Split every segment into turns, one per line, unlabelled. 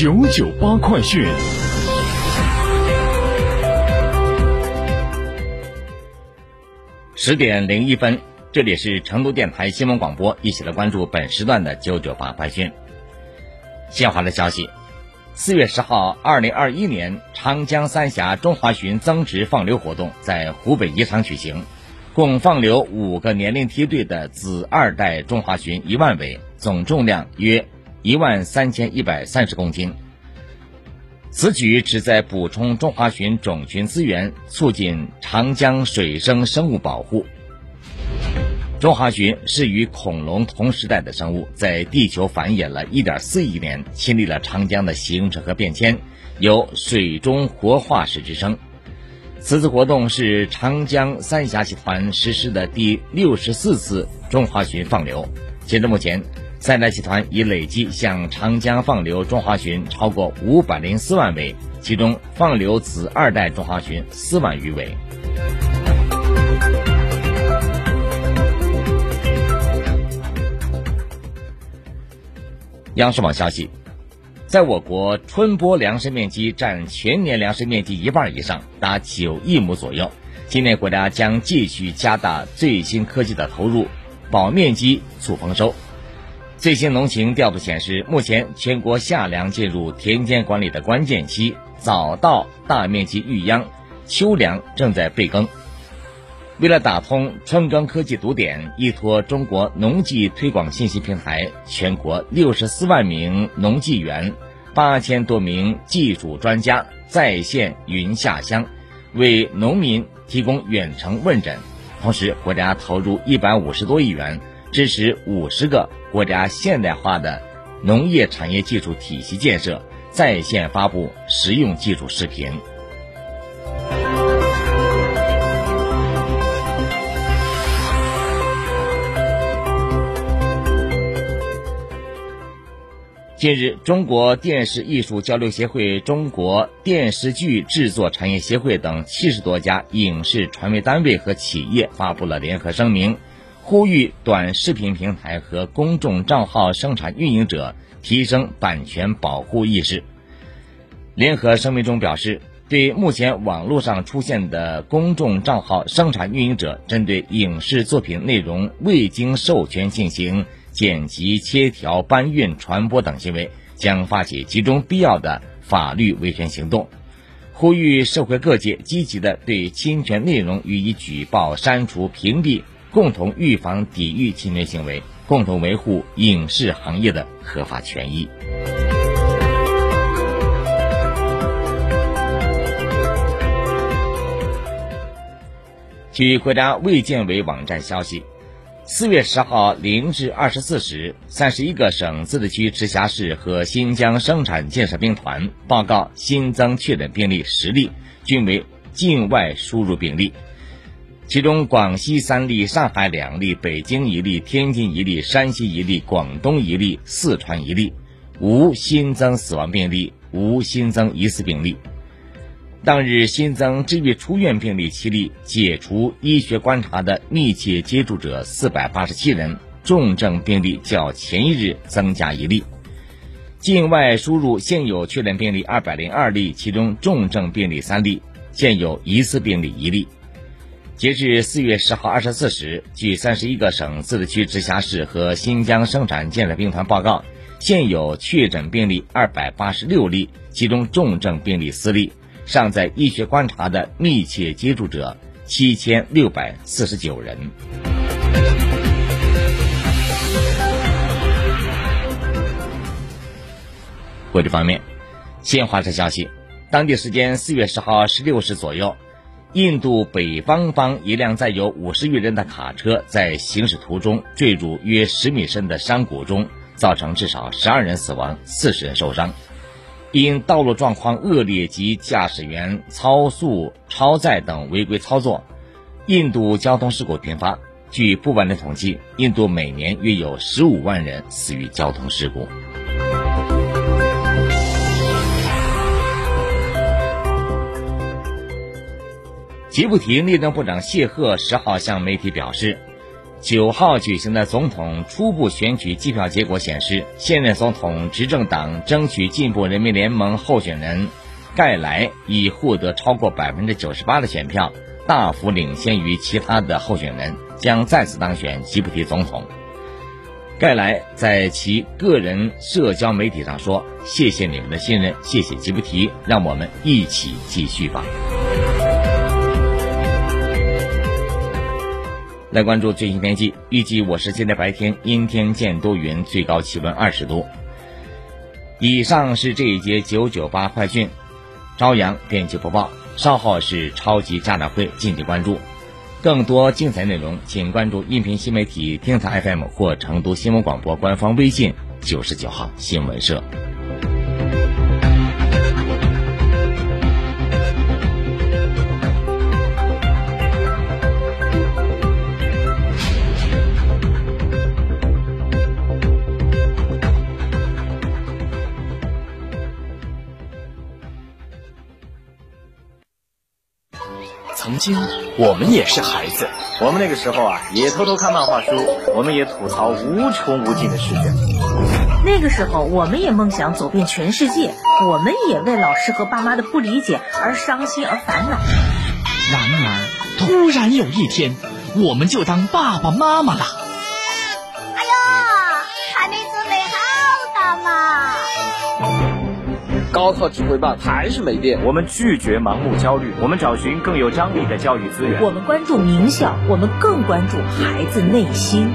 九九八快讯，
十点零一分，这里是成都电台新闻广播，一起来关注本时段的九九八快讯。新华的消息：四月十号，二零二一年长江三峡中华鲟增值放流活动在湖北宜昌举行，共放流五个年龄梯队的子二代中华鲟一万尾，总重量约。一万三千一百三十公斤。此举旨在补充中华鲟种群资源，促进长江水生生物保护。中华鲟是与恐龙同时代的生物，在地球繁衍了一点四亿年，经历了长江的形成和变迁，有“水中活化石”之称。此次活动是长江三峡集团实施的第六十四次中华鲟放流。截至目前。三大集团已累计向长江放流中华鲟超过五百零四万尾，其中放流子二代中华鲟四万余尾。央视网消息，在我国春播粮食面积占全年粮食面积一半以上，达九亿亩左右。今年国家将继续加大最新科技的投入，保面积、促丰收。最新农情调度显示，目前全国夏粮进入田间管理的关键期，早稻大面积育秧，秋粮正在备耕。为了打通春耕科技堵点，依托中国农技推广信息平台，全国六十四万名农技员、八千多名技术专家在线云下乡，为农民提供远程问诊。同时，国家投入一百五十多亿元。支持五十个国家现代化的农业产业技术体系建设，在线发布实用技术视频。近日，中国电视艺术交流协会、中国电视剧制作产业协会等七十多家影视传媒单位和企业发布了联合声明。呼吁短视频平台和公众账号生产运营者提升版权保护意识。联合声明中表示，对目前网络上出现的公众账号生产运营者针对影视作品内容未经授权进行剪辑、切条、搬运、传播等行为，将发起集中必要的法律维权行动。呼吁社会各界积极的对侵权内容予以举报、删除、屏蔽。共同预防、抵御侵权行为，共同维护影视行业的合法权益。据国家卫健委网站消息，四月十号零至二十四时，三十一个省、自治区、直辖市和新疆生产建设兵团报告新增确诊病例十例，均为境外输入病例。其中，广西三例，上海两例，北京一例，天津一例，山西一例，广东一例，四川一例，无新增死亡病例，无新增疑似病例。当日新增治愈出院病例七例，解除医学观察的密切接触者四百八十七人，重症病例较前一日增加一例。境外输入现有确诊病例二百零二例，其中重症病例三例，现有疑似病例一例。截至四月十号二十四时，据三十一个省、自治区、直辖市和新疆生产建设兵团报告，现有确诊病例二百八十六例，其中重症病例四例，尚在医学观察的密切接触者七千六百四十九人。国际方面，新华社消息，当地时间四月十号十六时左右，印度北方方一辆载有五十余人的卡车在行驶途中坠入约十米深的山谷中，造成至少十二人死亡、四十人受伤。因道路状况恶劣及驾驶员超速、超载等违规操作，印度交通事故频发。据不完的统计，印度每年约有十五万人死于交通事故。吉布提内政部长谢赫十号向媒体表示，九号举行的总统初步选举计票结果显示，现任总统执政党争取进步人民联盟候选人盖莱已获得超过百分之九十八的选票，大幅领先于其他的候选人，将再次当选吉布提总统。盖莱在其个人社交媒体上说：“谢谢你们的信任，谢谢吉布提，让我们一起继续吧。”来关注最新天气，预计我市今天白天阴天见多云，最高气温二十度。以上是这一节九九八快讯，朝阳天气播报。稍后是超级家长会，敬请关注。更多精彩内容，请关注音频新媒体听台 FM 或成都新闻广播官方微信九十九号新闻社。
曾经我们也是孩子，
我们那个时候啊，也偷偷看漫画书，我们也吐槽无穷无尽的试卷。
那个时候，我们也梦想走遍全世界，我们也为老师和爸妈的不理解而伤心而烦恼。
然而，突然有一天，我们就当爸爸妈妈了。
哎呦，还没准备好的嘛！
高考指挥棒还是没变，
我们拒绝盲目焦虑，我们找寻更有张力的教育资源。
我们关注名校，我们更关注孩子内心。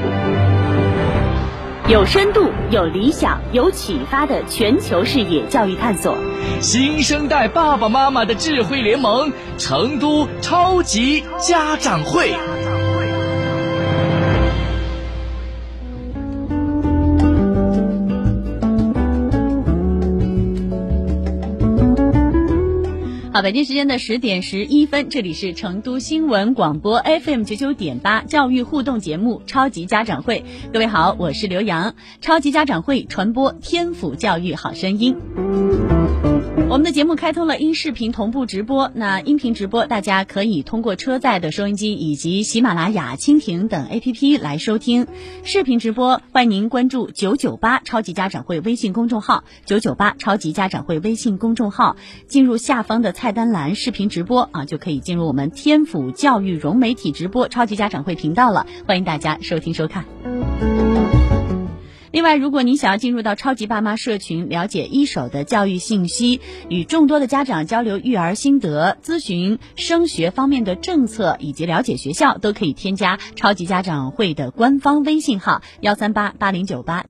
有深度、有理想、有启发的全球视野教育探索，
新生代爸爸妈妈的智慧联盟——成都超级家长会。
好，北京时间的十点十一分，这里是成都新闻广播 FM 九九点八教育互动节目《超级家长会》。各位好，我是刘洋。超级家长会传播天府教育好声音。我们的节目开通了音视频同步直播，那音频直播大家可以通过车载的收音机以及喜马拉雅、蜻蜓等 APP 来收听；视频直播欢迎您关注九九八超级家长会微信公众号，九九八超级家长会微信公众号，进入下方的菜单栏视频直播啊，就可以进入我们天府教育融媒体直播超级家长会频道了，欢迎大家收听收看。另外，如果您想要进入到超级爸妈社群，了解一手的教育信息，与众多的家长交流育儿心得，咨询升学方面的政策，以及了解学校，都可以添加超级家长会的官方微信号：幺三八八零九八。